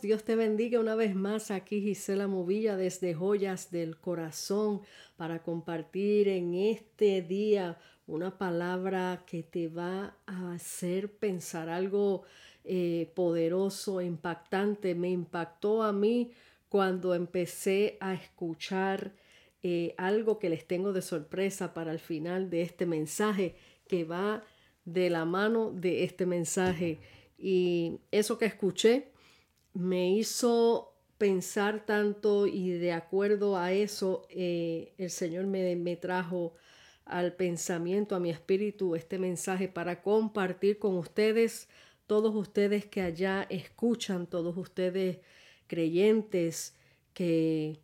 Dios te bendiga una vez más aquí Gisela Movilla desde Joyas del Corazón para compartir en este día una palabra que te va a hacer pensar algo eh, poderoso, impactante. Me impactó a mí cuando empecé a escuchar eh, algo que les tengo de sorpresa para el final de este mensaje que va de la mano de este mensaje. Y eso que escuché me hizo pensar tanto y de acuerdo a eso eh, el Señor me, me trajo al pensamiento, a mi espíritu, este mensaje para compartir con ustedes, todos ustedes que allá escuchan, todos ustedes creyentes que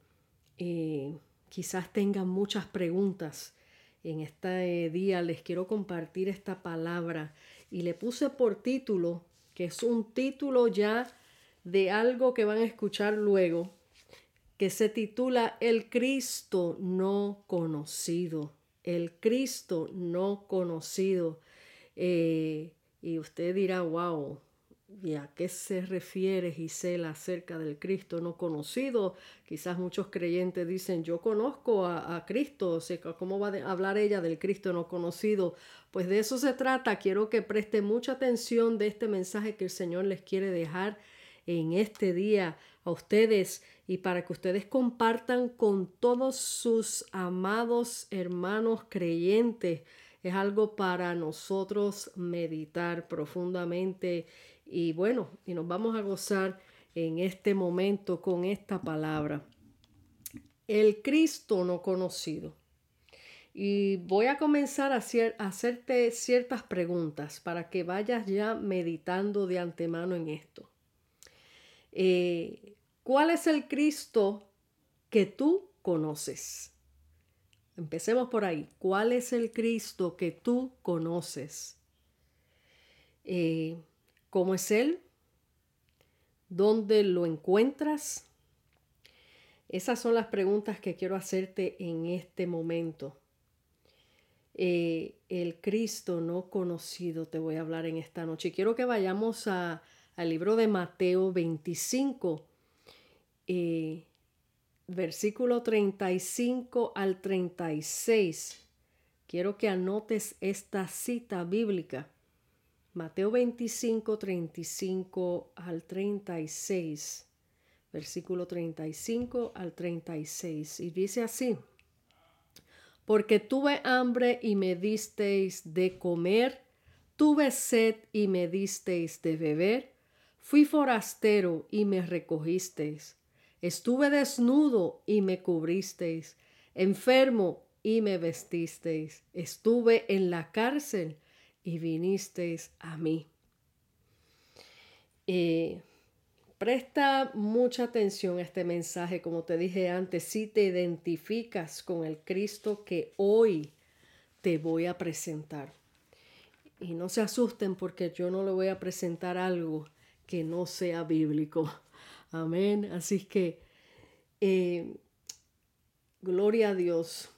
eh, quizás tengan muchas preguntas. En este día les quiero compartir esta palabra y le puse por título que es un título ya de algo que van a escuchar luego, que se titula El Cristo no conocido. El Cristo no conocido. Eh, y usted dirá, wow, ¿y a qué se refiere Gisela acerca del Cristo no conocido? Quizás muchos creyentes dicen, yo conozco a, Cristo, o sea, ¿cómo va a hablar ella del Cristo no conocido? Pues de eso se trata. Quiero que preste mucha atención de este mensaje que el Señor les quiere dejar en este día a ustedes y para que ustedes compartan con todos sus amados hermanos creyentes. Es algo para nosotros meditar profundamente y bueno, y nos vamos a gozar en este momento con esta palabra. El Cristo no conocido. Y voy a comenzar a, hacerte ciertas preguntas para que vayas ya meditando de antemano en esto. Eh, ¿Cuál es el Cristo que tú conoces? Empecemos por ahí. ¿Cuál es el Cristo que tú conoces? Eh, ¿Cómo es Él? ¿Dónde lo encuentras? Esas son las preguntas que quiero hacerte en este momento. Eh, el Cristo no conocido te voy a hablar en esta noche. Quiero que vayamos a, al libro de Mateo 25, eh, versículo 35 al 36. Quiero que anotes esta cita bíblica. Mateo 25, 35 al 36. Versículo 35 al 36. Y dice así porque tuve hambre y me disteis de comer, tuve sed y me disteis de beber, fui forastero y me recogisteis, estuve desnudo y me cubristeis, enfermo y me vestisteis, estuve en la cárcel y vinisteis a mí. Eh, Presta mucha atención a este mensaje, como te dije antes, si te identificas con el Cristo que hoy te voy a presentar. Y no se asusten porque yo no le voy a presentar algo que no sea bíblico. Amén. Así que, eh, gloria a Dios.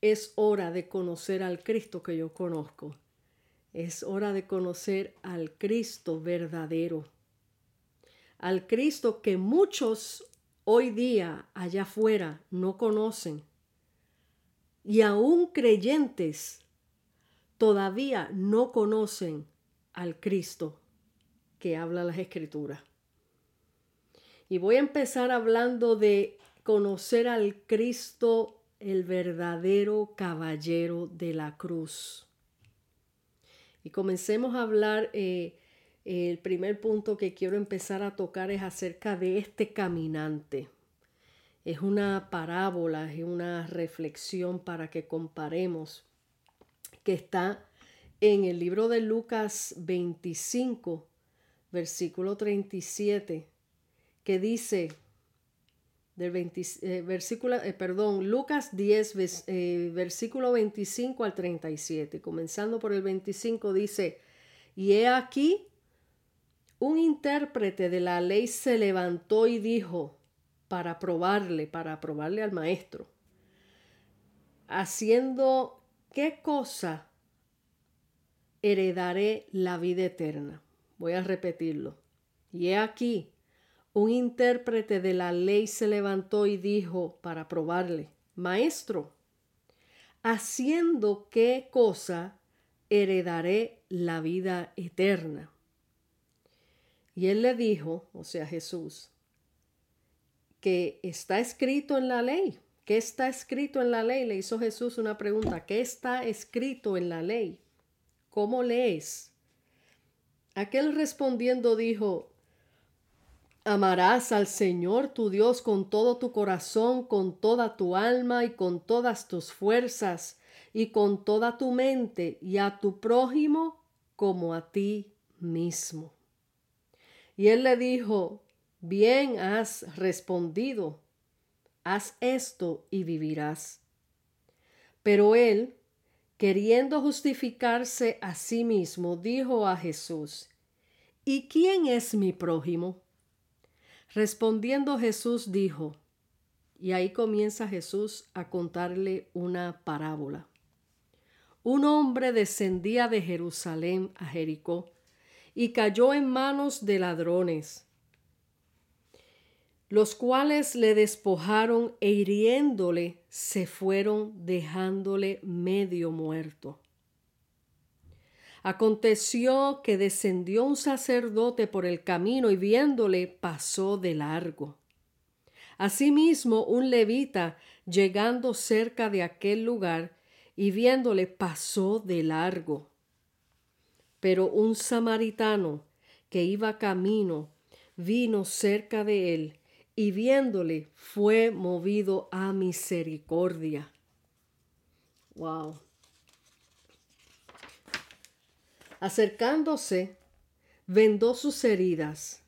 Es hora de conocer al Cristo que yo conozco. Es hora de conocer al Cristo verdadero al Cristo que muchos hoy día allá afuera no conocen. Y aún creyentes todavía no conocen al Cristo que habla las escrituras. Y voy a empezar hablando de conocer al Cristo, el verdadero caballero de la cruz. Y comencemos a hablar eh, el primer punto que quiero empezar a tocar es acerca de este caminante. Es una parábola, es una reflexión para que comparemos que está en el libro de Lucas 25, versículo 37, que dice, del eh, versículo, eh, perdón, Lucas 10, eh, versículo 25 al 37, comenzando por el 25, dice, y he aquí un intérprete de la ley se levantó y dijo, para probarle, para probarle al maestro, haciendo qué cosa heredaré la vida eterna. Voy a repetirlo. Y he aquí, un intérprete de la ley se levantó y dijo para probarle, Maestro, haciendo qué cosa heredaré la vida eterna. Y él le dijo, o sea Jesús, que está escrito en la ley. ¿Qué está escrito en la ley? Le hizo Jesús una pregunta. ¿Qué está escrito en la ley? ¿Cómo lees? Aquel respondiendo dijo, Amarás al Señor tu Dios con todo tu corazón, con toda tu alma y con todas tus fuerzas y con toda tu mente y a tu prójimo como a ti mismo. Y él le dijo, bien has respondido, haz esto y vivirás. Pero él, queriendo justificarse a sí mismo, dijo a Jesús, ¿y quién es mi prójimo? Respondiendo Jesús dijo, y ahí comienza Jesús a contarle una parábola. Un hombre descendía de Jerusalén a Jericó y cayó en manos de ladrones, los cuales le despojaron e hiriéndole se fueron dejándole medio muerto. Aconteció que descendió un sacerdote por el camino y viéndole pasó de largo. Asimismo, un levita, llegando cerca de aquel lugar y viéndole pasó de largo. Pero un samaritano que iba camino vino cerca de él y viéndole fue movido a misericordia. Wow. Acercándose, vendó sus heridas,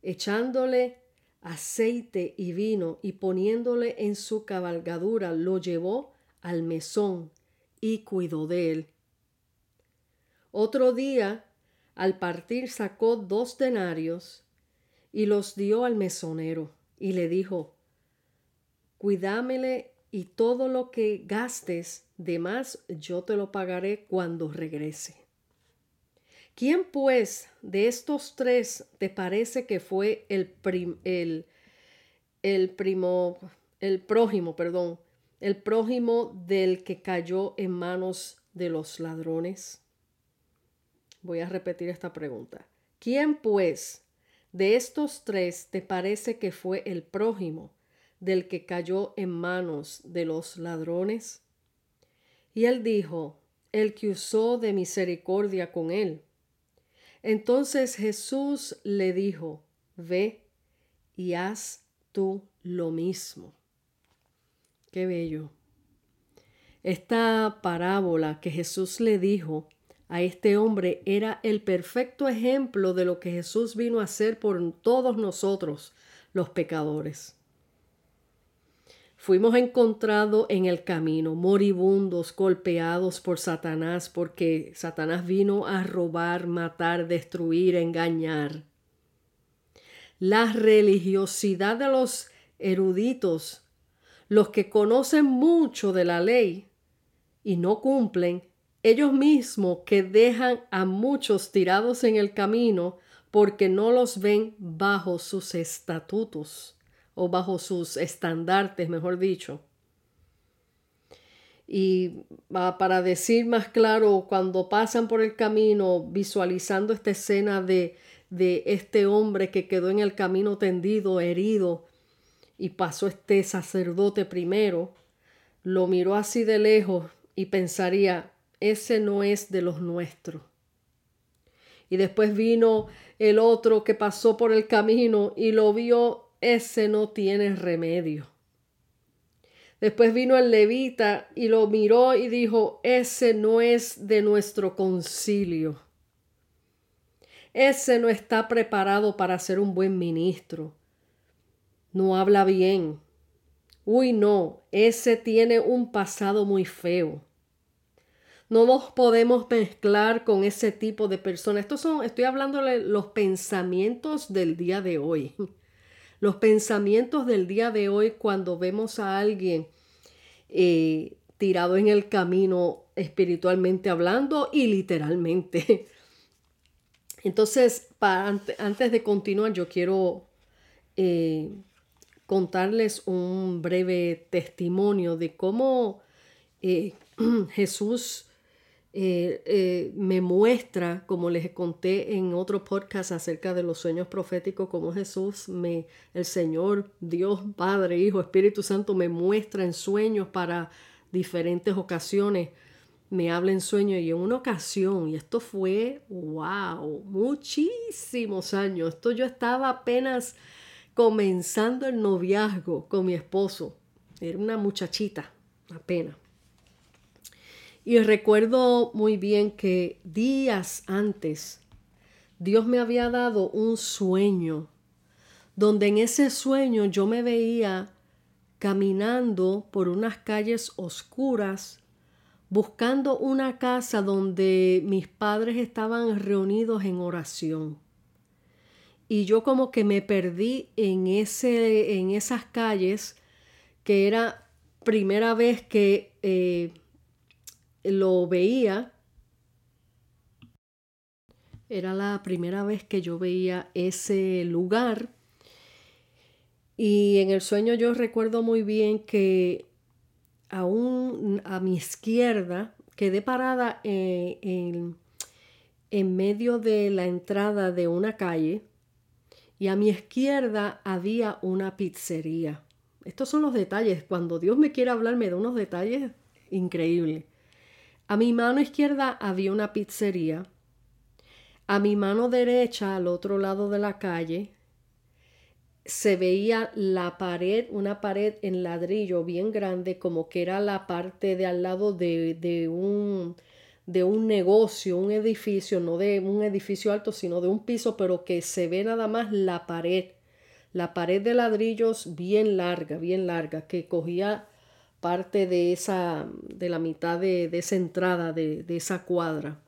echándole aceite y vino y poniéndole en su cabalgadura, lo llevó al mesón y cuidó de él. Otro día, al partir, sacó dos denarios y los dio al mesonero y le dijo, Cuidámele y todo lo que gastes de más yo te lo pagaré cuando regrese. ¿Quién pues de estos tres te parece que fue el, el, el primo, el prójimo, perdón, el prójimo del que cayó en manos de los ladrones? Voy a repetir esta pregunta. ¿Quién pues de estos tres te parece que fue el prójimo del que cayó en manos de los ladrones? Y él dijo, el que usó de misericordia con él. Entonces Jesús le dijo, ve y haz tú lo mismo. Qué bello. Esta parábola que Jesús le dijo a este hombre era el perfecto ejemplo de lo que Jesús vino a hacer por todos nosotros, los pecadores. Fuimos encontrados en el camino, moribundos, golpeados por Satanás, porque Satanás vino a robar, matar, destruir, engañar. La religiosidad de los eruditos, los que conocen mucho de la ley y no cumplen, ellos mismos que dejan a muchos tirados en el camino porque no los ven bajo sus estatutos o bajo sus estandartes, mejor dicho. Y para decir más claro, cuando pasan por el camino visualizando esta escena de, de este hombre que quedó en el camino tendido, herido, y pasó este sacerdote primero, lo miró así de lejos y pensaría, ese no es de los nuestros. Y después vino el otro que pasó por el camino y lo vio ese no tiene remedio. Después vino el levita y lo miró y dijo, ese no es de nuestro concilio. Ese no está preparado para ser un buen ministro. No habla bien. Uy, no, ese tiene un pasado muy feo. No nos podemos mezclar con ese tipo de personas. Estos son, estoy hablando de los pensamientos del día de hoy los pensamientos del día de hoy cuando vemos a alguien eh, tirado en el camino espiritualmente hablando y literalmente. Entonces, antes de continuar, yo quiero eh, contarles un breve testimonio de cómo eh, Jesús eh, eh, me muestra, como les conté en otro podcast acerca de los sueños proféticos, como Jesús, me, el Señor, Dios, Padre, Hijo, Espíritu Santo, me muestra en sueños para diferentes ocasiones, me habla en sueños y en una ocasión, y esto fue, wow, muchísimos años, esto yo estaba apenas comenzando el noviazgo con mi esposo, era una muchachita, apenas. Y recuerdo muy bien que días antes Dios me había dado un sueño, donde en ese sueño yo me veía caminando por unas calles oscuras, buscando una casa donde mis padres estaban reunidos en oración. Y yo como que me perdí en, ese, en esas calles, que era primera vez que eh, lo veía. Era la primera vez que yo veía ese lugar. Y en el sueño yo recuerdo muy bien que aún a mi izquierda quedé parada eh, en, en medio de la entrada de una calle y a mi izquierda había una pizzería. Estos son los detalles. Cuando Dios me quiere hablarme de unos detalles increíbles. A mi mano izquierda había una pizzería. A mi mano derecha, al otro lado de la calle, se veía la pared, una pared en ladrillo bien grande, como que era la parte de al lado de, de, un, de un negocio, un edificio, no de un edificio alto, sino de un piso, pero que se ve nada más la pared, la pared de ladrillos bien larga, bien larga, que cogía parte de esa, de la mitad de, esa entrada, de, de esa cuadra.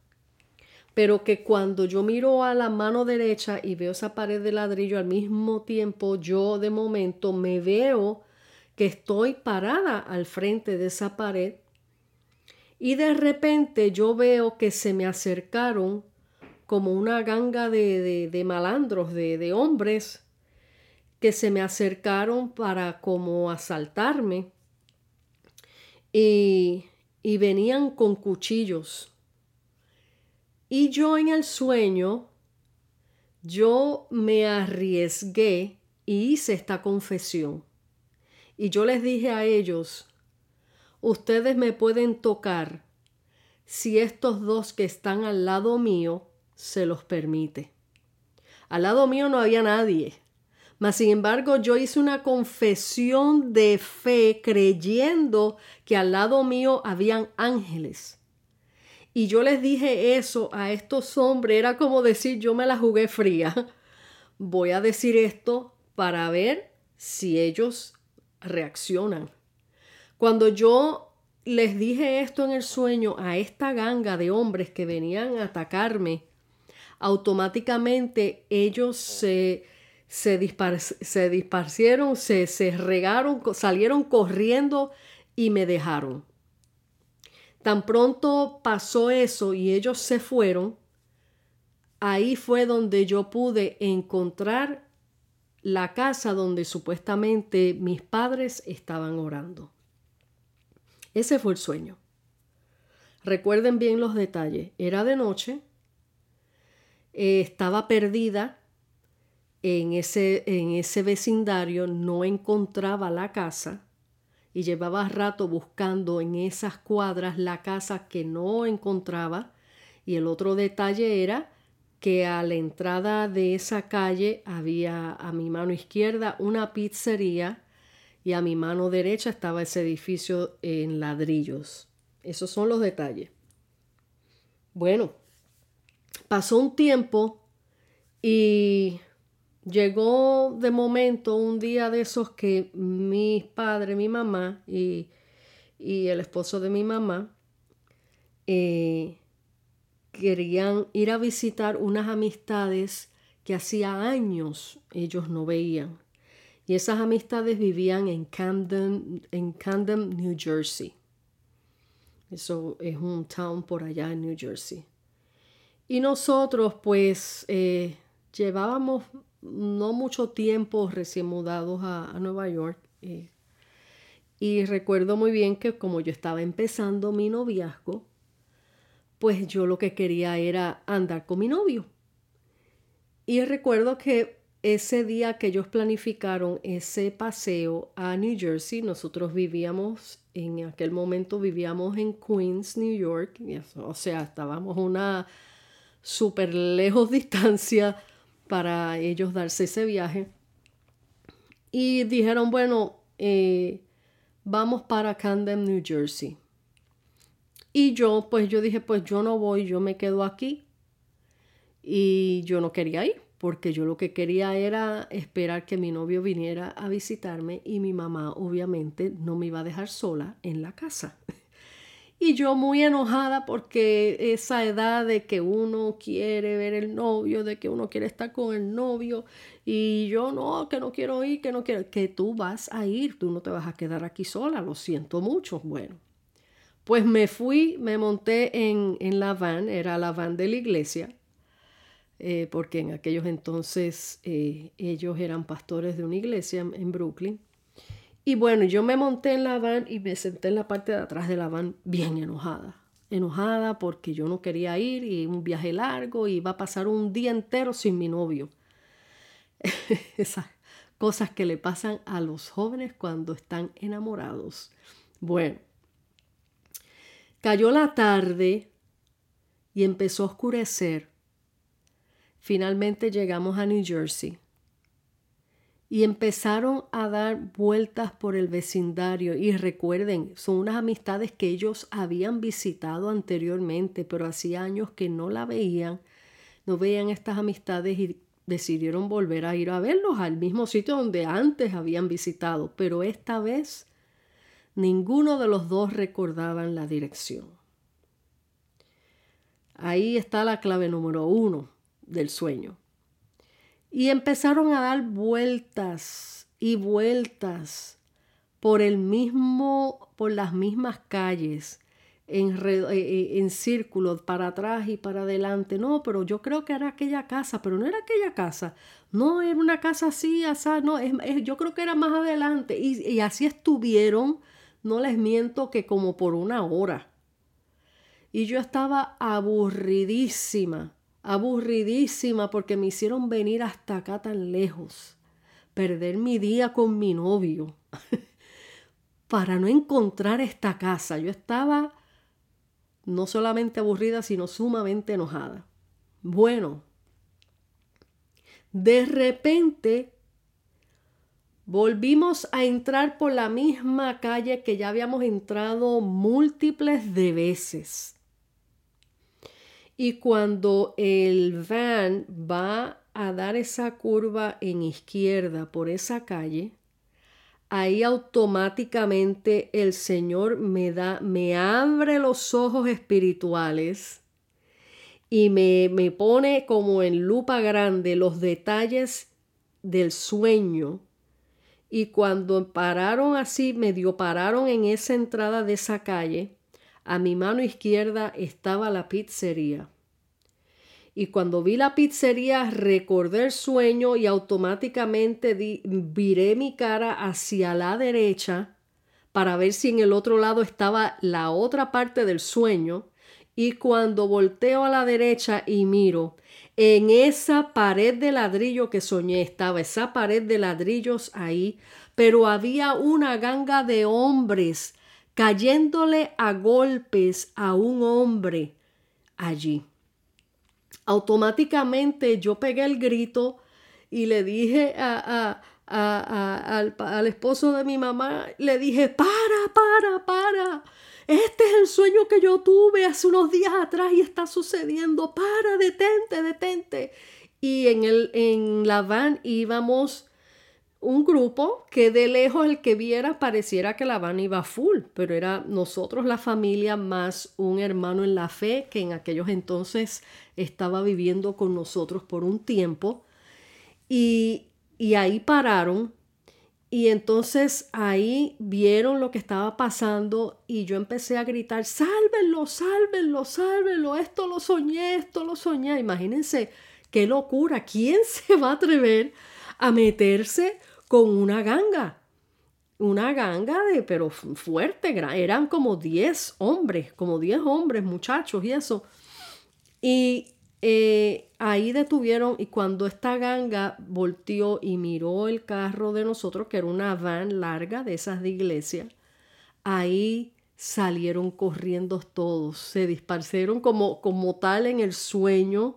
Pero que cuando yo miro a la mano derecha y veo esa pared de ladrillo al mismo tiempo, yo de momento me veo que estoy parada al frente de esa pared y de repente yo veo que se me acercaron como una ganga de, de, malandros, de, de, hombres, que se me acercaron para como asaltarme y, y venían con cuchillos. Y yo en el sueño, yo me arriesgué y hice esta confesión. Y yo les dije a ellos, ustedes me pueden tocar si estos dos que están al lado mío se los permite. Al lado mío no había nadie. Mas, sin embargo, yo hice una confesión de fe creyendo que al lado mío habían ángeles. Y yo les dije eso a estos hombres, era como decir, yo me la jugué fría. Voy a decir esto para ver si ellos reaccionan. Cuando yo les dije esto en el sueño a esta ganga de hombres que venían a atacarme, automáticamente ellos se se, se disparcieron, se, se regaron, salieron corriendo y me dejaron. Tan pronto pasó eso y ellos se fueron, ahí fue donde yo pude encontrar la casa donde supuestamente mis padres estaban orando. Ese fue el sueño. Recuerden bien los detalles. Era de noche, eh, estaba perdida en ese, en ese vecindario no encontraba la casa y llevaba rato buscando en esas cuadras la casa que no encontraba. Y el otro detalle era que a la entrada de esa calle había a mi mano izquierda una pizzería y a mi mano derecha estaba ese edificio en ladrillos. Esos son los detalles. Bueno, pasó un tiempo y Llegó de momento un día de esos que mi padre, mi mamá y, el esposo de mi mamá eh, querían ir a visitar unas amistades que hacía años ellos no veían. Y esas amistades vivían en Camden, en Camden, New Jersey. Eso es un town por allá en New Jersey. Y nosotros pues eh, llevábamos no mucho tiempo recién mudados a, Nueva York. Eh, y recuerdo muy bien que como yo estaba empezando mi noviazgo, pues yo lo que quería era andar con mi novio. Y recuerdo que ese día que ellos planificaron ese paseo a New Jersey, nosotros vivíamos, en aquel momento vivíamos en Queens, New York, o sea, estábamos una súper lejos distancia para ellos darse ese viaje. Y dijeron, bueno, eh, vamos para Camden, New Jersey. Y yo, pues yo dije, pues yo no voy, yo me quedo aquí. Y yo no quería ir, porque yo lo que quería era esperar que mi novio viniera a visitarme y mi mamá obviamente no me iba a dejar sola en la casa. Y yo muy enojada porque esa edad de que uno quiere ver el novio, de que uno quiere estar con el novio, y yo no, que no quiero ir, que no quiero, que tú vas a ir, tú no te vas a quedar aquí sola, lo siento mucho. Bueno, pues me fui, me monté en, la van, era la van de la iglesia, eh, porque en aquellos entonces eh, ellos eran pastores de una iglesia en Brooklyn. Y bueno, yo me monté en la van y me senté en la parte de atrás de la van bien enojada. Enojada porque yo no quería ir y un viaje largo y iba a pasar un día entero sin mi novio. Esas cosas que le pasan a los jóvenes cuando están enamorados. Bueno, cayó la tarde y empezó a oscurecer. Finalmente llegamos a New Jersey y empezaron a dar vueltas por el vecindario. Y recuerden, son unas amistades que ellos habían visitado anteriormente, pero hacía años que no la veían, no veían estas amistades y decidieron volver a ir a verlos al mismo sitio donde antes habían visitado, pero esta vez ninguno de los dos recordaban la dirección. Ahí está la clave número uno del sueño. Y empezaron a dar vueltas y vueltas por el mismo, por las mismas calles, en, eh, eh, en círculos, para atrás y para adelante. No, pero yo creo que era aquella casa, pero no era aquella casa. No, era una casa así, así, no, es, yo creo que era más adelante. Y, y así estuvieron, no les miento, que como por una hora. Y yo estaba aburridísima aburridísima porque me hicieron venir hasta acá tan lejos, perder mi día con mi novio, para no encontrar esta casa. Yo estaba no solamente aburrida, sino sumamente enojada. Bueno, de repente volvimos a entrar por la misma calle que ya habíamos entrado múltiples de veces. Y cuando el van va a dar esa curva en izquierda por esa calle, ahí automáticamente el Señor me da, me abre los ojos espirituales y me, me pone como en lupa grande los detalles del sueño. Y cuando pararon así, medio pararon en esa entrada de esa calle, a mi mano izquierda estaba la pizzería. Y cuando vi la pizzería recordé el sueño y automáticamente viré mi cara hacia la derecha para ver si en el otro lado estaba la otra parte del sueño. Y cuando volteo a la derecha y miro, en esa pared de ladrillo que soñé estaba esa pared de ladrillos ahí, pero había una ganga de hombres cayéndole a golpes a un hombre allí. Automáticamente yo pegué el grito y le dije a, al, al, esposo de mi mamá, le dije, para, para, para. Este es el sueño que yo tuve hace unos días atrás y está sucediendo. Para, detente, detente. Y en, el, en la van íbamos un grupo que de lejos el que viera pareciera que la van iba full, pero era nosotros la familia más un hermano en la fe que en aquellos entonces estaba viviendo con nosotros por un tiempo y, y ahí pararon Y entonces ahí vieron lo que estaba pasando y yo empecé a gritar, sálvenlo, sálvenlo, sálvenlo, esto lo soñé, esto lo soñé. Imagínense qué locura, ¿quién se va a atrever a meterse con una ganga? Una ganga de, pero fuerte, eran como 10 hombres, como 10 hombres, muchachos y eso. Y eh, ahí detuvieron y cuando esta ganga volteó y miró el carro de nosotros, que era una van larga de esas de iglesia, ahí salieron corriendo todos, se disparcieron como, como tal en el sueño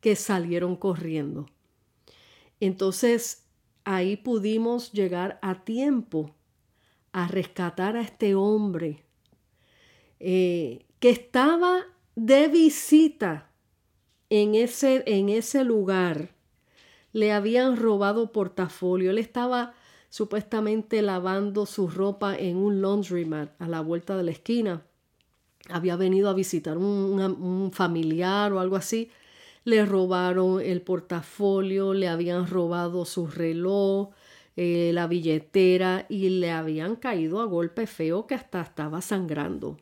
que salieron corriendo. Entonces ahí pudimos llegar a tiempo a rescatar a este hombre eh, que estaba de visita en ese, en ese lugar le habían robado portafolio. Él estaba supuestamente lavando su ropa en un laundromat a la vuelta de la esquina. Había venido a visitar un, un familiar o algo así. Le robaron el portafolio, le habían robado su reloj, eh, la billetera y le habían caído a golpe feo que hasta estaba sangrando.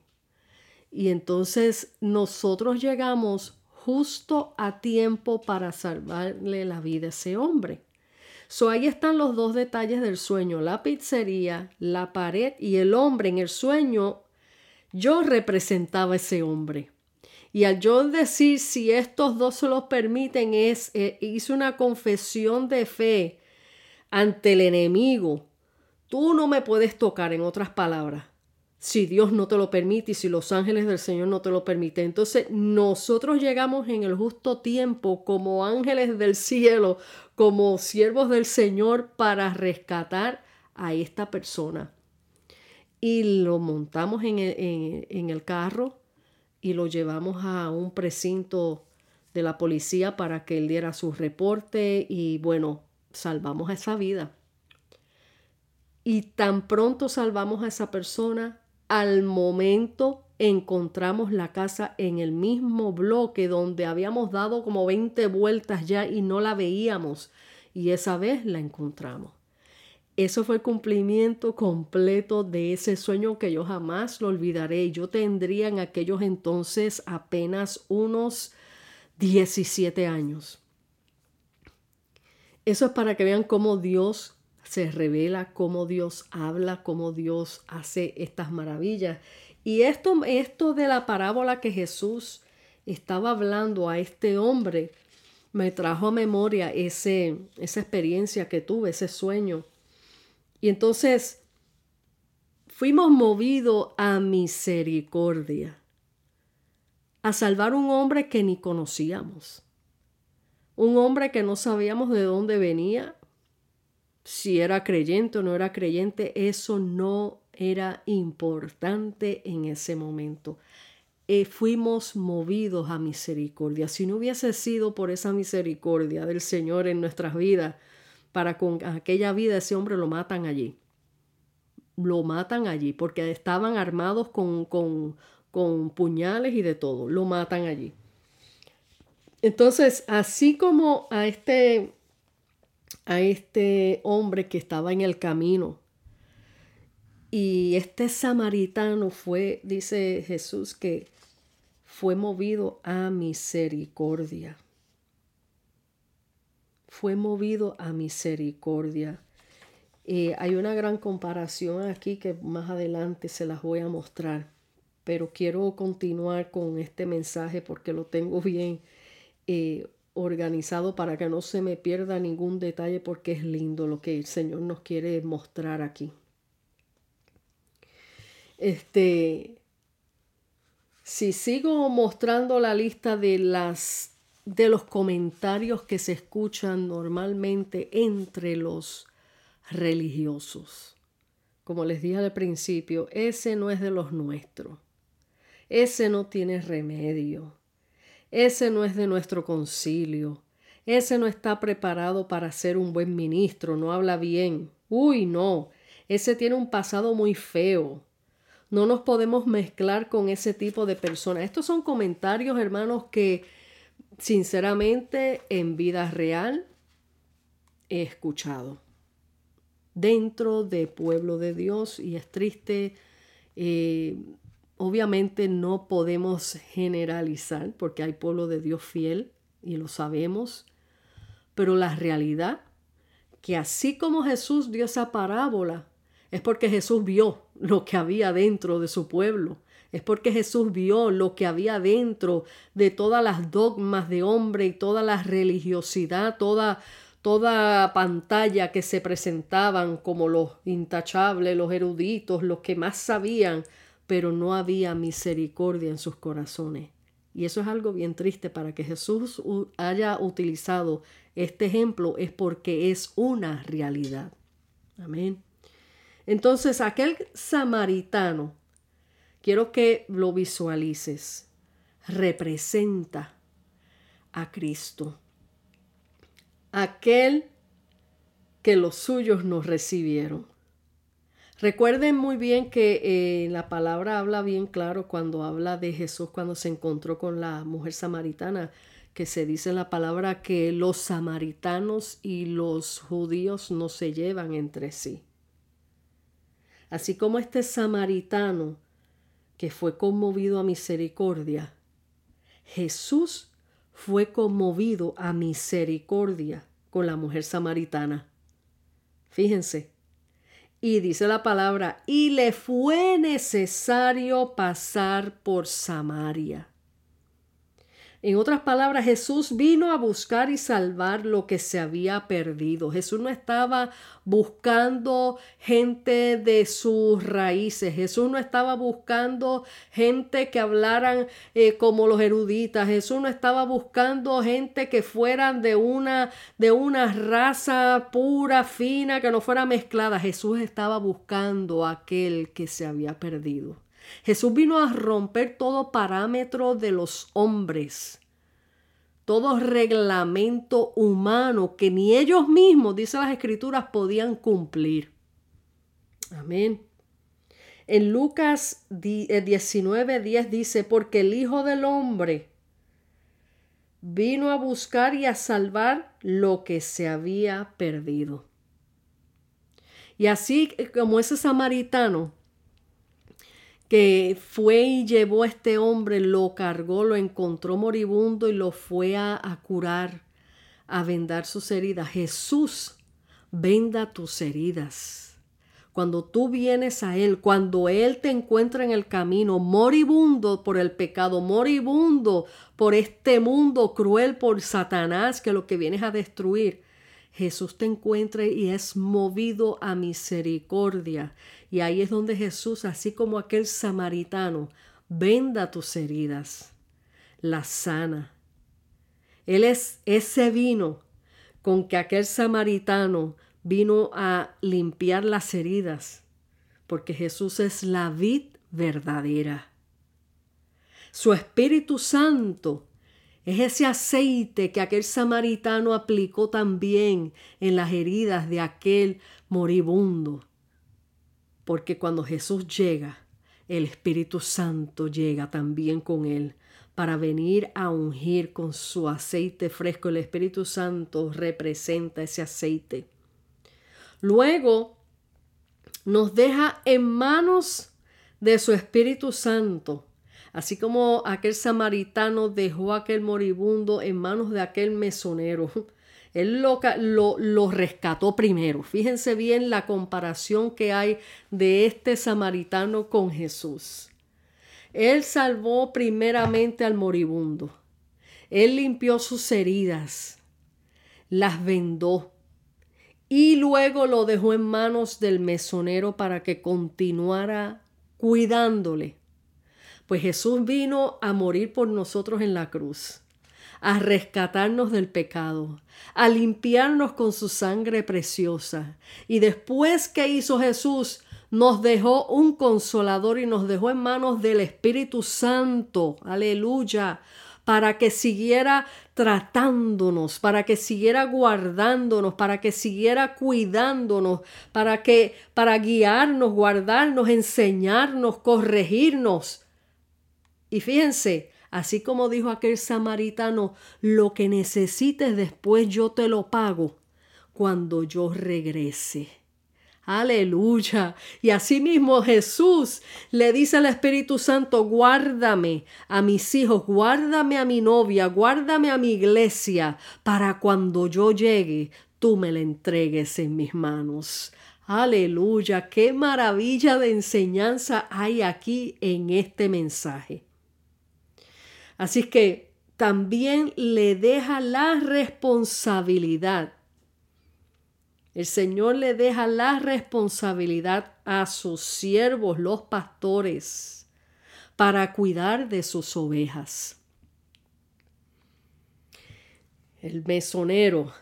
Y entonces nosotros llegamos justo a tiempo para salvarle la vida a ese hombre. So ahí están los dos detalles del sueño, la pizzería, la pared y el hombre en el sueño. Yo representaba a ese hombre. Y al yo decir si estos dos se los permiten es, eh, hice una confesión de fe ante el enemigo. Tú no me puedes tocar, en otras palabras si Dios no te lo permite y si los ángeles del Señor no te lo permiten. Entonces nosotros llegamos en el justo tiempo como ángeles del cielo, como siervos del Señor para rescatar a esta persona. Y lo montamos en el, en el carro y lo llevamos a un precinto de la policía para que él diera su reporte y bueno, salvamos a esa vida. Y tan pronto salvamos a esa persona, al momento encontramos la casa en el mismo bloque donde habíamos dado como 20 vueltas ya y no la veíamos. Y esa vez la encontramos. Eso fue el cumplimiento completo de ese sueño que yo jamás lo olvidaré. Yo tendría en aquellos entonces apenas unos 17 años. Eso es para que vean cómo Dios se revela cómo Dios habla, cómo Dios hace estas maravillas. Y esto, esto de la parábola que Jesús estaba hablando a este hombre, me trajo a memoria ese, esa experiencia que tuve, ese sueño. Y entonces fuimos movidos a misericordia, a salvar un hombre que ni conocíamos, un hombre que no sabíamos de dónde venía, si era creyente o no era creyente, eso no era importante en ese momento. Eh, fuimos movidos a misericordia. Si no hubiese sido por esa misericordia del Señor en nuestras vidas, para con aquella vida ese hombre lo matan allí. Lo matan allí porque estaban armados con, con, con puñales y de todo. Lo matan allí. Entonces, así como a este a este hombre que estaba en el camino. Y este samaritano fue, dice Jesús, que fue movido a misericordia. Fue movido a misericordia. Eh, hay una gran comparación aquí que más adelante se las voy a mostrar, pero quiero continuar con este mensaje porque lo tengo bien eh, organizado para que no se me pierda ningún detalle porque es lindo lo que el Señor nos quiere mostrar aquí. Este, si sigo mostrando la lista de las de los comentarios que se escuchan normalmente entre los religiosos. Como les dije al principio, ese no es de los nuestros. Ese no tiene remedio. Ese no es de nuestro concilio. Ese no está preparado para ser un buen ministro, no habla bien. Uy, no. Ese tiene un pasado muy feo. No nos podemos mezclar con ese tipo de personas. Estos son comentarios, hermanos, que sinceramente en vida real he escuchado. dentro del pueblo de Dios y es triste. Eh, obviamente no podemos generalizar porque hay pueblo de Dios fiel y lo sabemos, pero la realidad que así como Jesús dio esa parábola, es porque Jesús vio lo que había dentro de su pueblo. Es porque Jesús vio lo que había dentro de todas las dogmas de hombre y toda la religiosidad, toda, toda pantalla que se presentaban como los intachables, los eruditos, los que más sabían, pero no había misericordia en sus corazones. Y eso es algo bien triste para que Jesús haya utilizado este ejemplo es porque es una realidad. Amén. Entonces aquel samaritano, quiero que lo visualices, representa a Cristo. Aquel que los suyos nos recibieron. Recuerden muy bien que eh, la palabra habla bien claro cuando habla de Jesús cuando se encontró con la mujer samaritana, que se dice en la palabra que los samaritanos y los judíos no se llevan entre sí. Así como este samaritano que fue conmovido a misericordia, Jesús fue conmovido a misericordia con la mujer samaritana. Fíjense, y dice la palabra, y le fue necesario pasar por Samaria. En otras palabras, Jesús vino a buscar y salvar lo que se había perdido. Jesús no estaba buscando gente de sus raíces. Jesús no estaba buscando gente que hablaran eh, como los eruditas. Jesús no estaba buscando gente que fueran de una, de una raza pura, fina, que no fuera mezclada. Jesús estaba buscando aquel que se había perdido. Jesús vino a romper todo parámetro de los hombres, todo reglamento humano que ni ellos mismos, dice las escrituras, podían cumplir. Amén. En Lucas 19, 10 dice, porque el Hijo del Hombre vino a buscar y a salvar lo que se había perdido. Y así como ese samaritano que fue y llevó a este hombre, lo cargó, lo encontró moribundo y lo fue a, curar, a vendar sus heridas. Jesús, venda tus heridas. Cuando tú vienes a Él, cuando Él te encuentra en el camino, moribundo por el pecado, moribundo por este mundo cruel, por Satanás, que lo que vienes a destruir, Jesús te encuentra y es movido a misericordia. Y ahí es donde Jesús, así como aquel samaritano, venda tus heridas, las sana. Él es ese vino con que aquel samaritano vino a limpiar las heridas, porque Jesús es la vid verdadera. Su Espíritu Santo es ese aceite que aquel samaritano aplicó también en las heridas de aquel moribundo. Porque cuando Jesús llega, el Espíritu Santo llega también con él para venir a ungir con su aceite fresco. El Espíritu Santo representa ese aceite. Luego nos deja en manos de su Espíritu Santo Así como aquel samaritano dejó a aquel moribundo en manos de aquel mesonero. Él lo, lo, rescató primero. Fíjense bien la comparación que hay de este samaritano con Jesús. Él salvó primeramente al moribundo. Él limpió sus heridas, las vendó y luego lo dejó en manos del mesonero para que continuara cuidándole pues Jesús vino a morir por nosotros en la cruz, a rescatarnos del pecado, a limpiarnos con su sangre preciosa. Y después que hizo Jesús, nos dejó un consolador y nos dejó en manos del Espíritu Santo. Aleluya para que siguiera tratándonos, para que siguiera guardándonos, para que siguiera cuidándonos, para que para guiarnos, guardarnos, enseñarnos, corregirnos. Y fíjense, así como dijo aquel samaritano, lo que necesites después yo te lo pago cuando yo regrese. Aleluya. Y asimismo Jesús le dice al Espíritu Santo, guárdame a mis hijos, guárdame a mi novia, guárdame a mi iglesia, para cuando yo llegue, tú me la entregues en mis manos. Aleluya, qué maravilla de enseñanza hay aquí en este mensaje. Así que también le deja la responsabilidad el Señor le deja la responsabilidad a sus siervos, los pastores, para cuidar de sus ovejas. El mesonero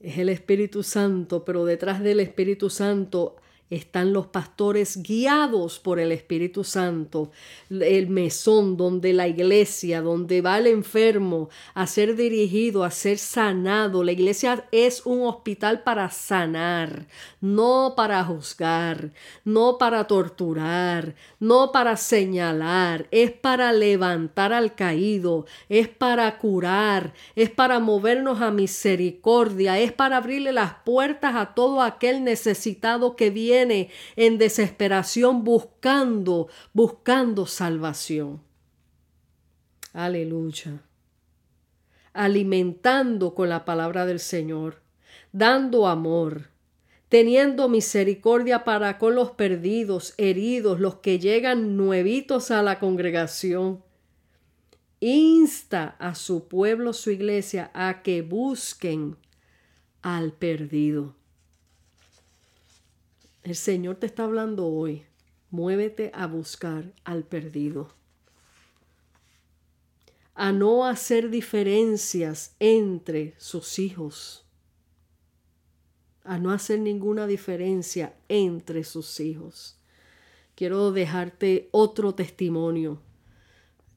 es el Espíritu Santo, pero detrás del Espíritu Santo están los pastores guiados por el Espíritu Santo, el mesón donde la iglesia, donde va el enfermo a ser dirigido, a ser sanado. La iglesia es un hospital para sanar, no para juzgar, no para torturar, no para señalar, es para levantar al caído, es para curar, es para movernos a misericordia, es para abrirle las puertas a todo aquel necesitado que viene en desesperación buscando, buscando salvación. Aleluya. Alimentando con la palabra del Señor, dando amor, teniendo misericordia para con los perdidos, heridos, los que llegan nuevitos a la congregación. Insta a su pueblo, su iglesia, a que busquen al perdido. El Señor te está hablando hoy. Muévete a buscar al perdido. A no hacer diferencias entre sus hijos. A no hacer ninguna diferencia entre sus hijos. Quiero dejarte otro testimonio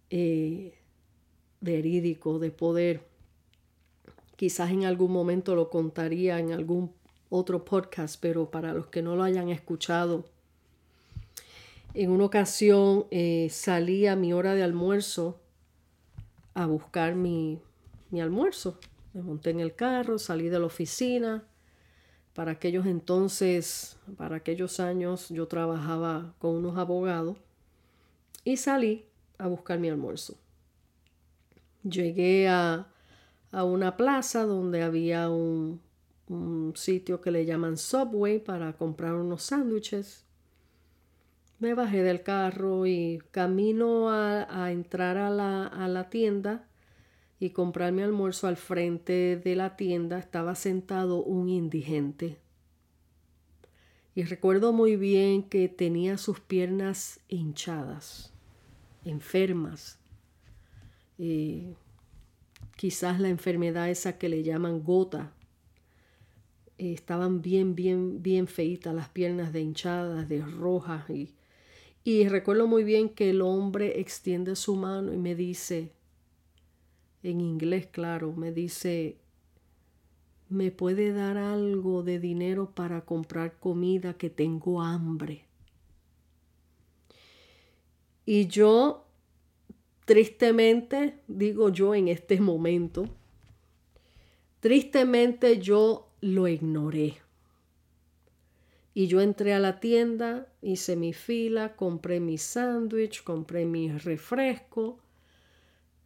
eh, verídico de poder. Quizás en algún momento lo contaría en algún otro podcast, pero para los que no lo hayan escuchado, en una ocasión eh, salí a mi hora de almuerzo a buscar mi, mi almuerzo. Me monté en el carro, salí de la oficina. Para aquellos entonces, para aquellos años, yo trabajaba con unos abogados y salí a buscar mi almuerzo. Llegué a, a una plaza donde había un, un sitio que le llaman Subway para comprar unos sándwiches. Me bajé del carro y camino a, entrar a la, a la tienda y comprar mi almuerzo al frente de la tienda estaba sentado un indigente. Y recuerdo muy bien que tenía sus piernas hinchadas, enfermas. Y quizás la enfermedad esa que le llaman gota eh, estaban bien, bien, bien feitas las piernas de hinchadas, de rojas. Y, y recuerdo muy bien que el hombre extiende su mano y me dice, en inglés claro, me dice, ¿me puede dar algo de dinero para comprar comida que tengo hambre? Y yo, tristemente, digo yo en este momento, tristemente yo lo ignoré. Y yo entré a la tienda, hice mi fila, compré mi sándwich, compré mi refresco,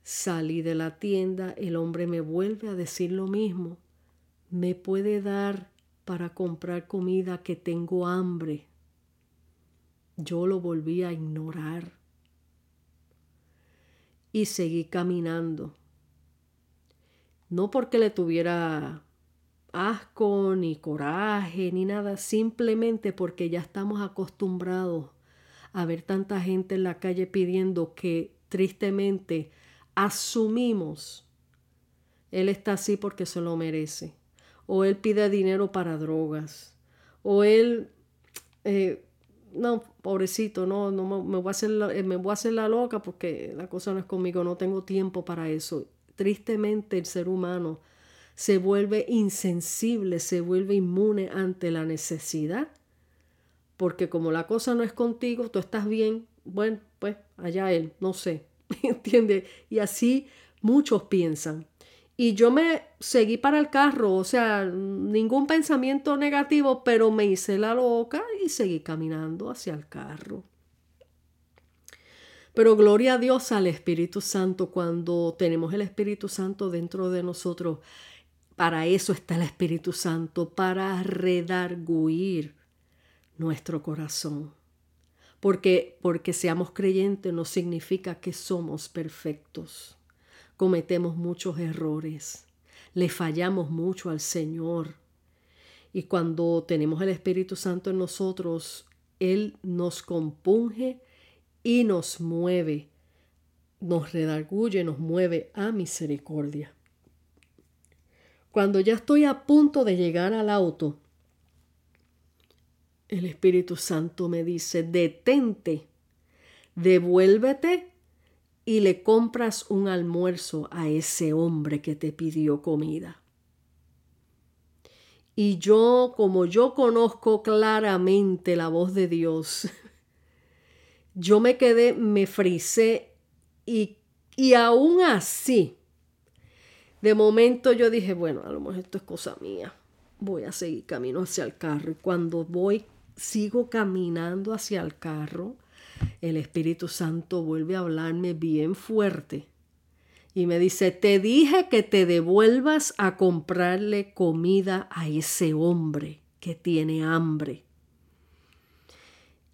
salí de la tienda, el hombre me vuelve a decir lo mismo. ¿Me puede dar para comprar comida que tengo hambre? Yo lo volví a ignorar y seguí caminando. No porque le tuviera asco, ni coraje, ni nada, simplemente porque ya estamos acostumbrados a ver tanta gente en la calle pidiendo que tristemente asumimos, él está así porque se lo merece, o él pide dinero para drogas, o él, eh, no, pobrecito, no, no me, voy a hacer la, me voy a hacer la loca porque la cosa no es conmigo, no tengo tiempo para eso. Tristemente el ser humano se vuelve insensible, se vuelve inmune ante la necesidad. Porque como la cosa no es contigo, tú estás bien, bueno, pues allá él, no sé, ¿entiendes? Y así muchos piensan. Y yo me seguí para el carro, o sea, ningún pensamiento negativo, pero me hice la loca y seguí caminando hacia el carro. Pero gloria a Dios al Espíritu Santo cuando tenemos el Espíritu Santo dentro de nosotros. Para eso está el Espíritu Santo, para redarguir nuestro corazón. Porque, porque seamos creyentes no significa que somos perfectos. Cometemos muchos errores. Le fallamos mucho al Señor. Y cuando tenemos el Espíritu Santo en nosotros, Él nos compunge y nos mueve, nos redarguye, nos mueve a misericordia. Cuando ya estoy a punto de llegar al auto, el Espíritu Santo me dice, detente, devuélvete y le compras un almuerzo a ese hombre que te pidió comida. Y yo, como yo conozco claramente la voz de Dios, yo me quedé, me frisé y, y aún así, de momento yo dije, bueno, a lo mejor esto es cosa mía, voy a seguir camino hacia el carro. Y cuando voy sigo caminando hacia el carro, el Espíritu Santo vuelve a hablarme bien fuerte y me dice, te dije que te devuelvas a comprarle comida a ese hombre que tiene hambre.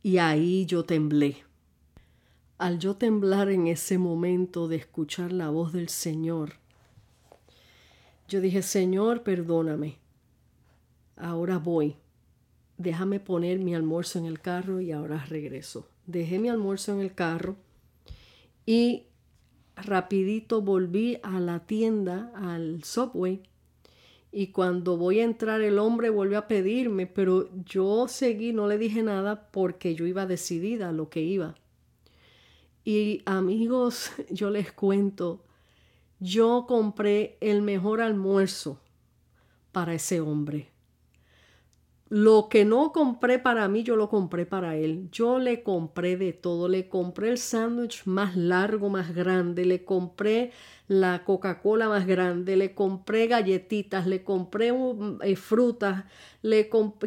Y ahí yo temblé. Al yo temblar en ese momento de escuchar la voz del Señor, yo dije, Señor, perdóname. Ahora voy déjame poner mi almuerzo en el carro y ahora regreso. Dejé mi almuerzo en el carro y rapidito volví a la tienda, al subway. Y cuando voy a entrar el hombre volvió a pedirme, pero yo seguí, no le dije nada porque yo iba decidida a lo que iba. Y amigos, yo les cuento, yo compré el mejor almuerzo para ese hombre lo que no compré para mí, yo lo compré para él. Yo le compré de todo. Le compré el sándwich más largo, más grande. Le compré la Coca-Cola más grande. Le compré galletitas. Le compré eh, frutas.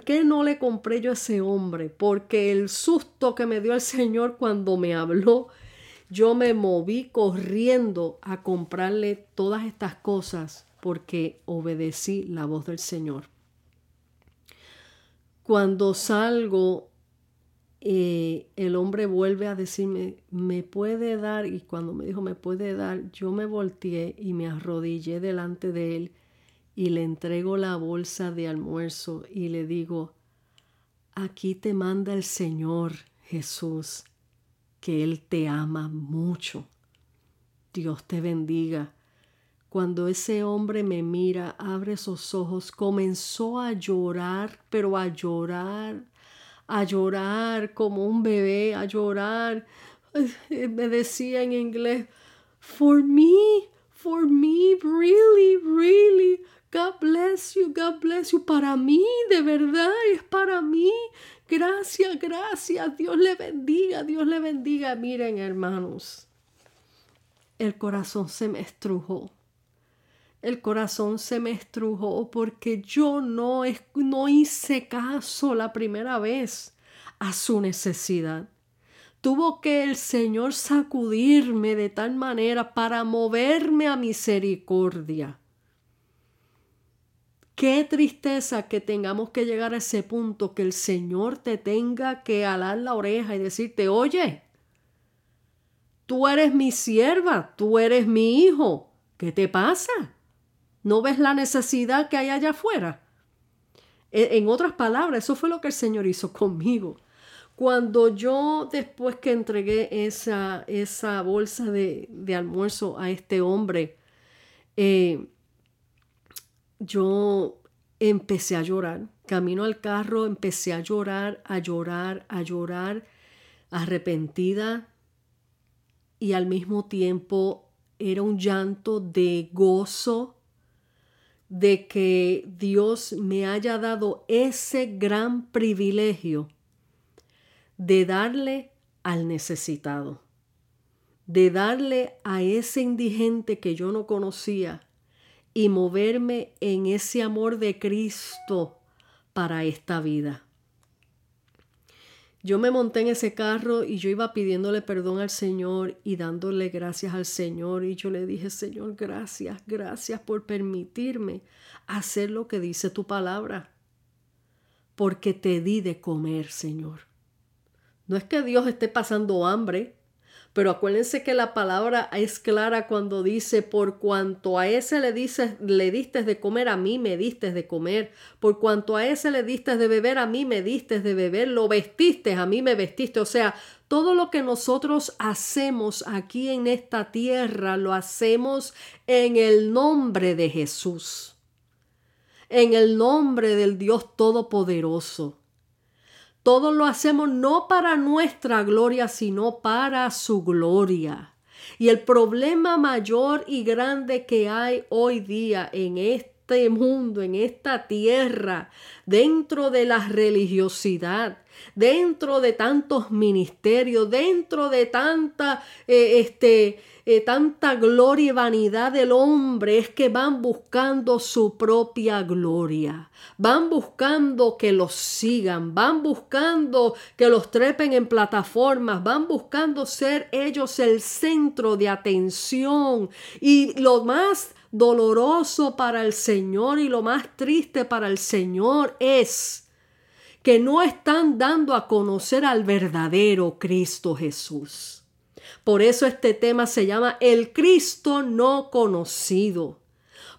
¿Qué no le compré yo a ese hombre? Porque el susto que me dio el Señor cuando me habló, yo me moví corriendo a comprarle todas estas cosas porque obedecí la voz del Señor. Cuando salgo, eh, el hombre vuelve a decirme, me puede dar, y cuando me dijo, me puede dar, yo me volteé y me arrodillé delante de él y le entrego la bolsa de almuerzo y le digo, aquí te manda el Señor Jesús, que Él te ama mucho. Dios te bendiga. Cuando ese hombre me mira, abre sus ojos, comenzó a llorar, pero a llorar, a llorar como un bebé, a llorar. Me decía en inglés, for me, for me, really, really. God bless you, God bless you. Para mí, de verdad, es para mí. Gracias, gracias. Dios le bendiga, Dios le bendiga. Miren, hermanos, el corazón se me estrujó el corazón se me estrujó porque yo no, no hice caso la primera vez a su necesidad. Tuvo que el Señor sacudirme de tal manera para moverme a misericordia. Qué tristeza que tengamos que llegar a ese punto que el Señor te tenga que alar la oreja y decirte, oye, tú eres mi sierva, tú eres mi hijo, ¿qué te pasa? ¿No ves la necesidad que hay allá afuera? E, en otras palabras, eso fue lo que el Señor hizo conmigo. Cuando yo después que entregué esa, esa bolsa de, almuerzo a este hombre, eh, yo empecé a llorar. Camino al carro, empecé a llorar, a llorar, a llorar, arrepentida y al mismo tiempo era un llanto de gozo de que Dios me haya dado ese gran privilegio de darle al necesitado, de darle a ese indigente que yo no conocía y moverme en ese amor de Cristo para esta vida. Yo me monté en ese carro y yo iba pidiéndole perdón al Señor y dándole gracias al Señor. Y yo le dije, Señor, gracias, gracias por permitirme hacer lo que dice tu palabra. Porque te di de comer, Señor. No es que Dios esté pasando hambre, pero acuérdense que la palabra es clara cuando dice, por cuanto a ese le dices, le diste de comer, a mí me diste de comer. Por cuanto a ese le diste de beber, a mí me diste de beber. Lo vestiste, a mí me vestiste. O sea, todo lo que nosotros hacemos aquí en esta tierra, lo hacemos en el nombre de Jesús. En el nombre del Dios Todopoderoso. Todo lo hacemos no para nuestra gloria, sino para su gloria. Y el problema mayor y grande que hay hoy día en este mundo, en esta tierra, dentro de la religiosidad, dentro de tantos ministerios, dentro de tanta, eh, este, eh, tanta gloria y vanidad del hombre, es que van buscando su propia gloria, van buscando que los sigan, van buscando que los trepen en plataformas, van buscando ser ellos el centro de atención. Y lo más doloroso para el Señor y lo más triste para el Señor es que no están dando a conocer al verdadero Cristo Jesús. Por eso este tema se llama el Cristo no conocido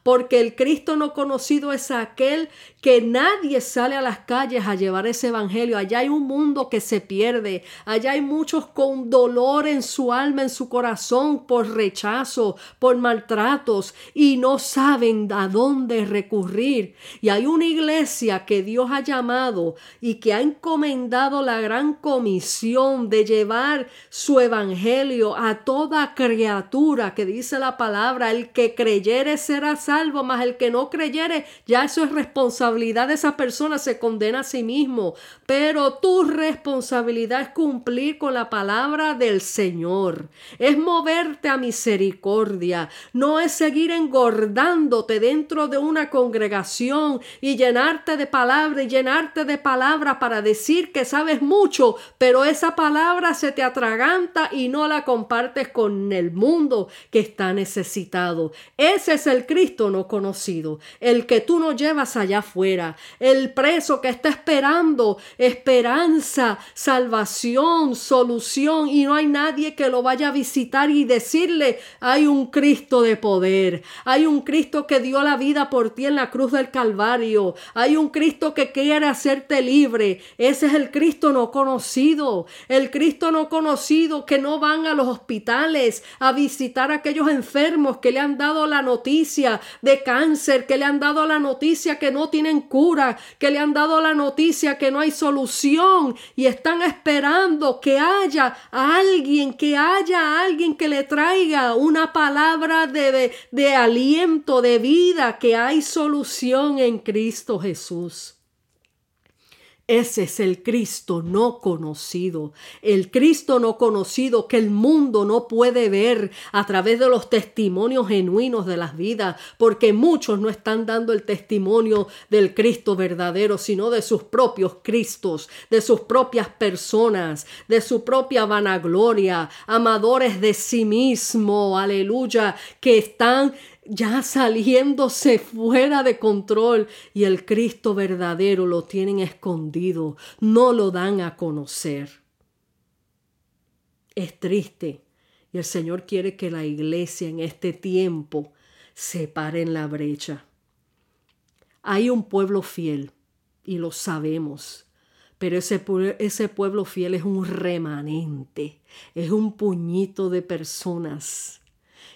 porque el Cristo no conocido es aquel que nadie sale a las calles a llevar ese evangelio. Allá hay un mundo que se pierde, allá hay muchos con dolor en su alma, en su corazón, por rechazo, por maltratos y no saben a dónde recurrir. Y hay una iglesia que Dios ha llamado y que ha encomendado la gran comisión de llevar su evangelio a toda criatura que dice la palabra, el que creyere será salvo, mas el que no creyere, ya eso es responsabilidad de esa persona, se condena a sí mismo. Pero tu responsabilidad es cumplir con la palabra del Señor, es moverte a misericordia, no es seguir engordándote dentro de una congregación y llenarte de palabra y llenarte de palabra para decir que sabes mucho, pero esa palabra se te atraganta y no la compartes con el mundo que está necesitado. Ese es el Cristo no conocido, el que tú no llevas allá afuera, el preso que está esperando esperanza, salvación, solución y no hay nadie que lo vaya a visitar y decirle, hay un Cristo de poder, hay un Cristo que dio la vida por ti en la cruz del Calvario, hay un Cristo que quiere hacerte libre, ese es el Cristo no conocido, el Cristo no conocido que no van a los hospitales a visitar a aquellos enfermos que le han dado la noticia de cáncer, que le han dado la noticia que no tienen cura, que le han dado la noticia que no hay solución y están esperando que haya alguien, que haya alguien que le traiga una palabra de, de aliento, de vida, que hay solución en Cristo Jesús. Ese es el Cristo no conocido, el Cristo no conocido que el mundo no puede ver a través de los testimonios genuinos de las vidas, porque muchos no están dando el testimonio del Cristo verdadero, sino de sus propios Cristos, de sus propias personas, de su propia vanagloria, amadores de sí mismo, aleluya, que están ya saliéndose fuera de control y el Cristo verdadero lo tienen escondido, no lo dan a conocer. Es triste y el Señor quiere que la iglesia en este tiempo se pare en la brecha. Hay un pueblo fiel y lo sabemos, pero ese, ese pueblo fiel es un remanente, es un puñito de personas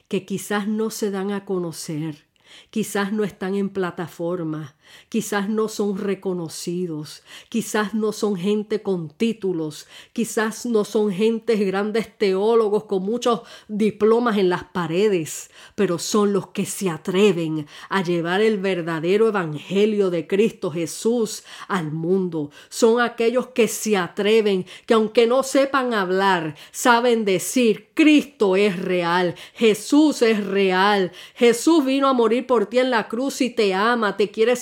que quizás no se dan a conocer, quizás no están en plataforma, quizás no son reconocidos, quizás no son gente con títulos, quizás no son gentes grandes teólogos con muchos diplomas en las paredes, pero son los que se atreven a llevar el verdadero evangelio de Cristo Jesús al mundo. Son aquellos que se atreven, que aunque no sepan hablar, saben decir, Cristo es real, Jesús es real, Jesús vino a morir por ti en la cruz y te ama, te quiere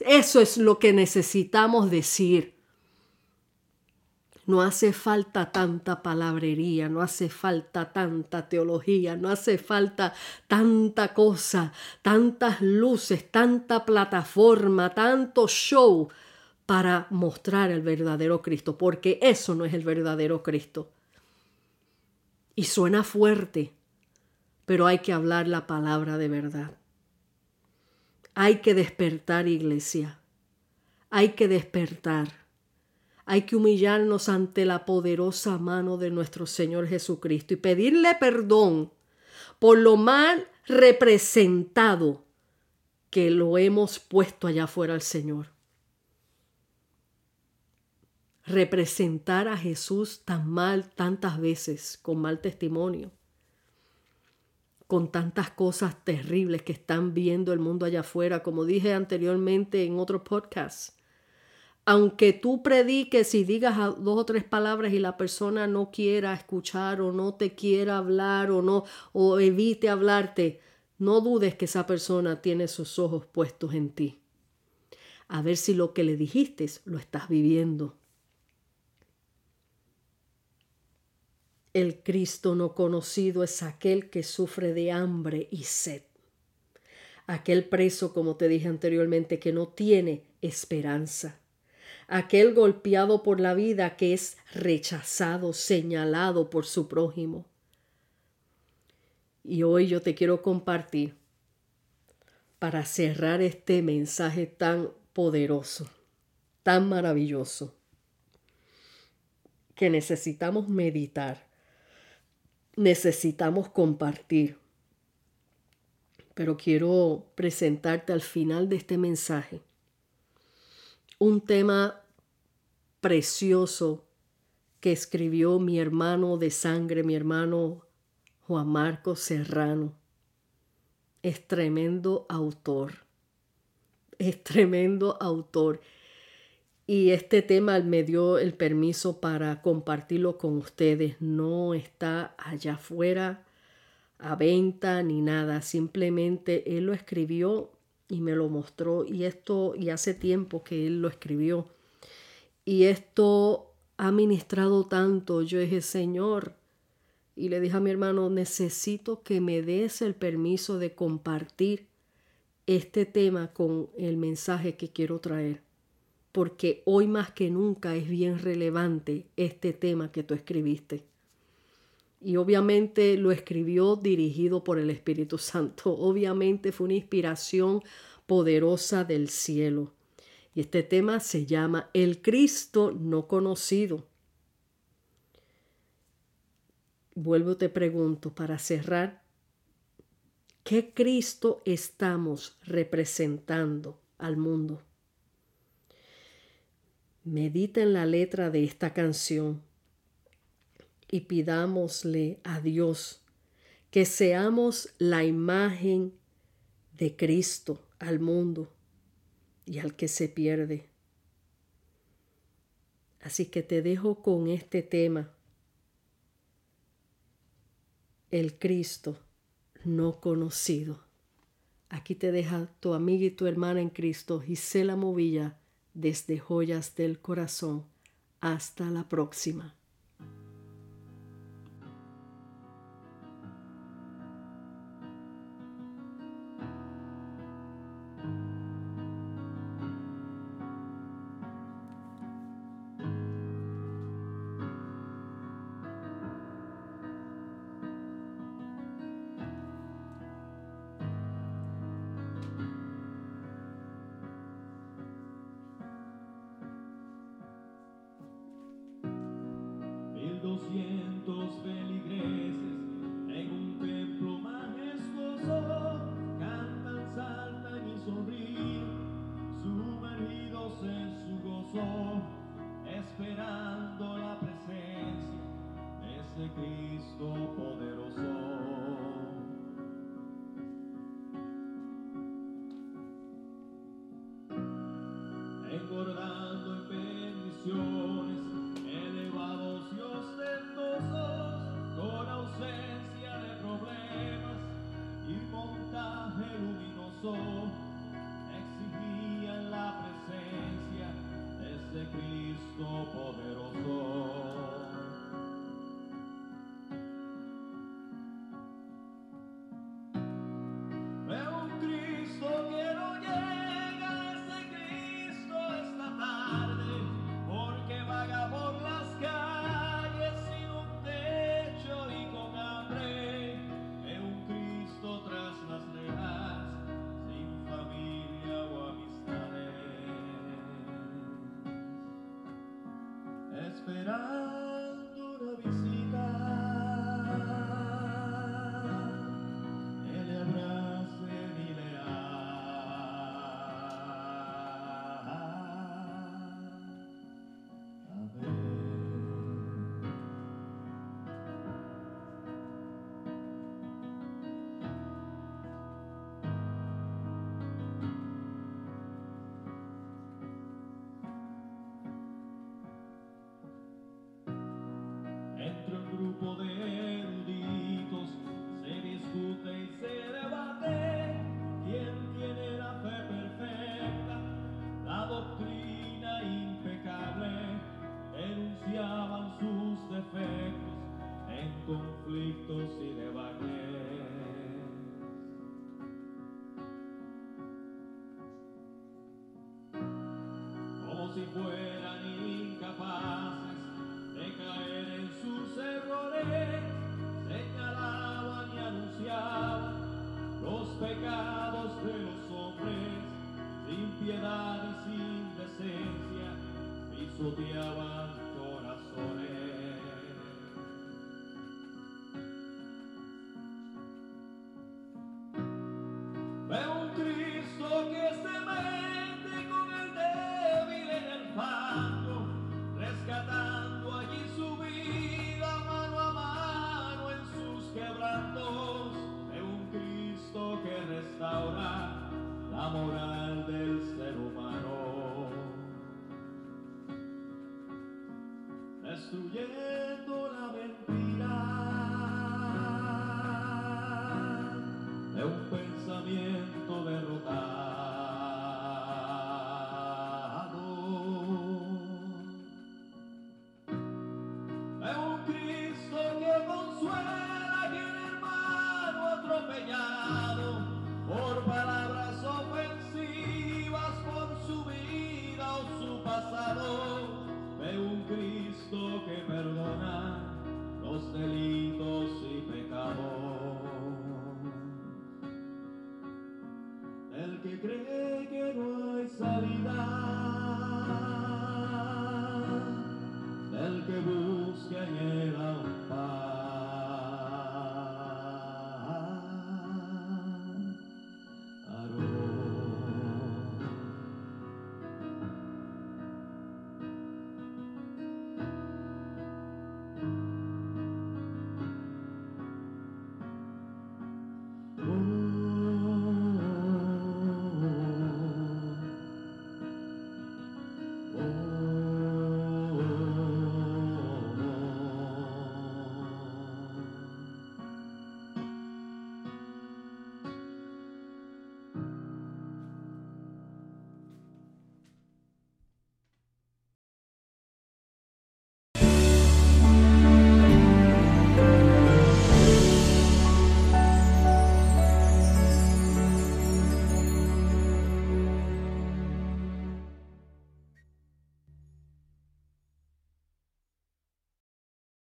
Eso es lo que necesitamos decir. No hace falta tanta palabrería, no hace falta tanta teología, no hace falta tanta cosa, tantas luces, tanta plataforma, tanto show para mostrar el verdadero Cristo, porque eso no es el verdadero Cristo. Y suena fuerte, pero hay que hablar la palabra de verdad. Hay que despertar, iglesia. Hay que despertar. Hay que humillarnos ante la poderosa mano de nuestro Señor Jesucristo y pedirle perdón por lo mal representado que lo hemos puesto allá afuera al Señor. Representar a Jesús tan mal tantas veces, con mal testimonio con tantas cosas terribles que están viendo el mundo allá afuera, como dije anteriormente en otro podcast. Aunque tú prediques y digas dos o tres palabras y la persona no quiera escuchar o no te quiera hablar o no o evite hablarte, no dudes que esa persona tiene sus ojos puestos en ti. A ver si lo que le dijiste lo estás viviendo. El Cristo no conocido es aquel que sufre de hambre y sed. Aquel preso, como te dije anteriormente, que no tiene esperanza. Aquel golpeado por la vida que es rechazado, señalado por su prójimo. Y hoy yo te quiero compartir para cerrar este mensaje tan poderoso, tan maravilloso, que necesitamos meditar necesitamos compartir. Pero quiero presentarte al final de este mensaje un tema precioso que escribió mi hermano de sangre, mi hermano Juan Marcos Serrano. Es tremendo autor. Es tremendo autor. Y este tema me dio el permiso para compartirlo con ustedes. No está allá afuera a venta ni nada. Simplemente él lo escribió y me lo mostró. Y esto, y hace tiempo que él lo escribió. Y esto ha ministrado tanto. Yo dije, Señor, y le dije a mi hermano, necesito que me des el permiso de compartir este tema con el mensaje que quiero traer porque hoy más que nunca es bien relevante este tema que tú escribiste. Y obviamente lo escribió dirigido por el Espíritu Santo. Obviamente fue una inspiración poderosa del cielo. Y este tema se llama El Cristo no conocido. Vuelvo te pregunto para cerrar, ¿qué Cristo estamos representando al mundo? Medita en la letra de esta canción y pidámosle a Dios que seamos la imagen de Cristo al mundo y al que se pierde. Así que te dejo con este tema, el Cristo no conocido. Aquí te deja tu amiga y tu hermana en Cristo, Gisela Movilla desde Joyas del Corazón. Hasta la próxima.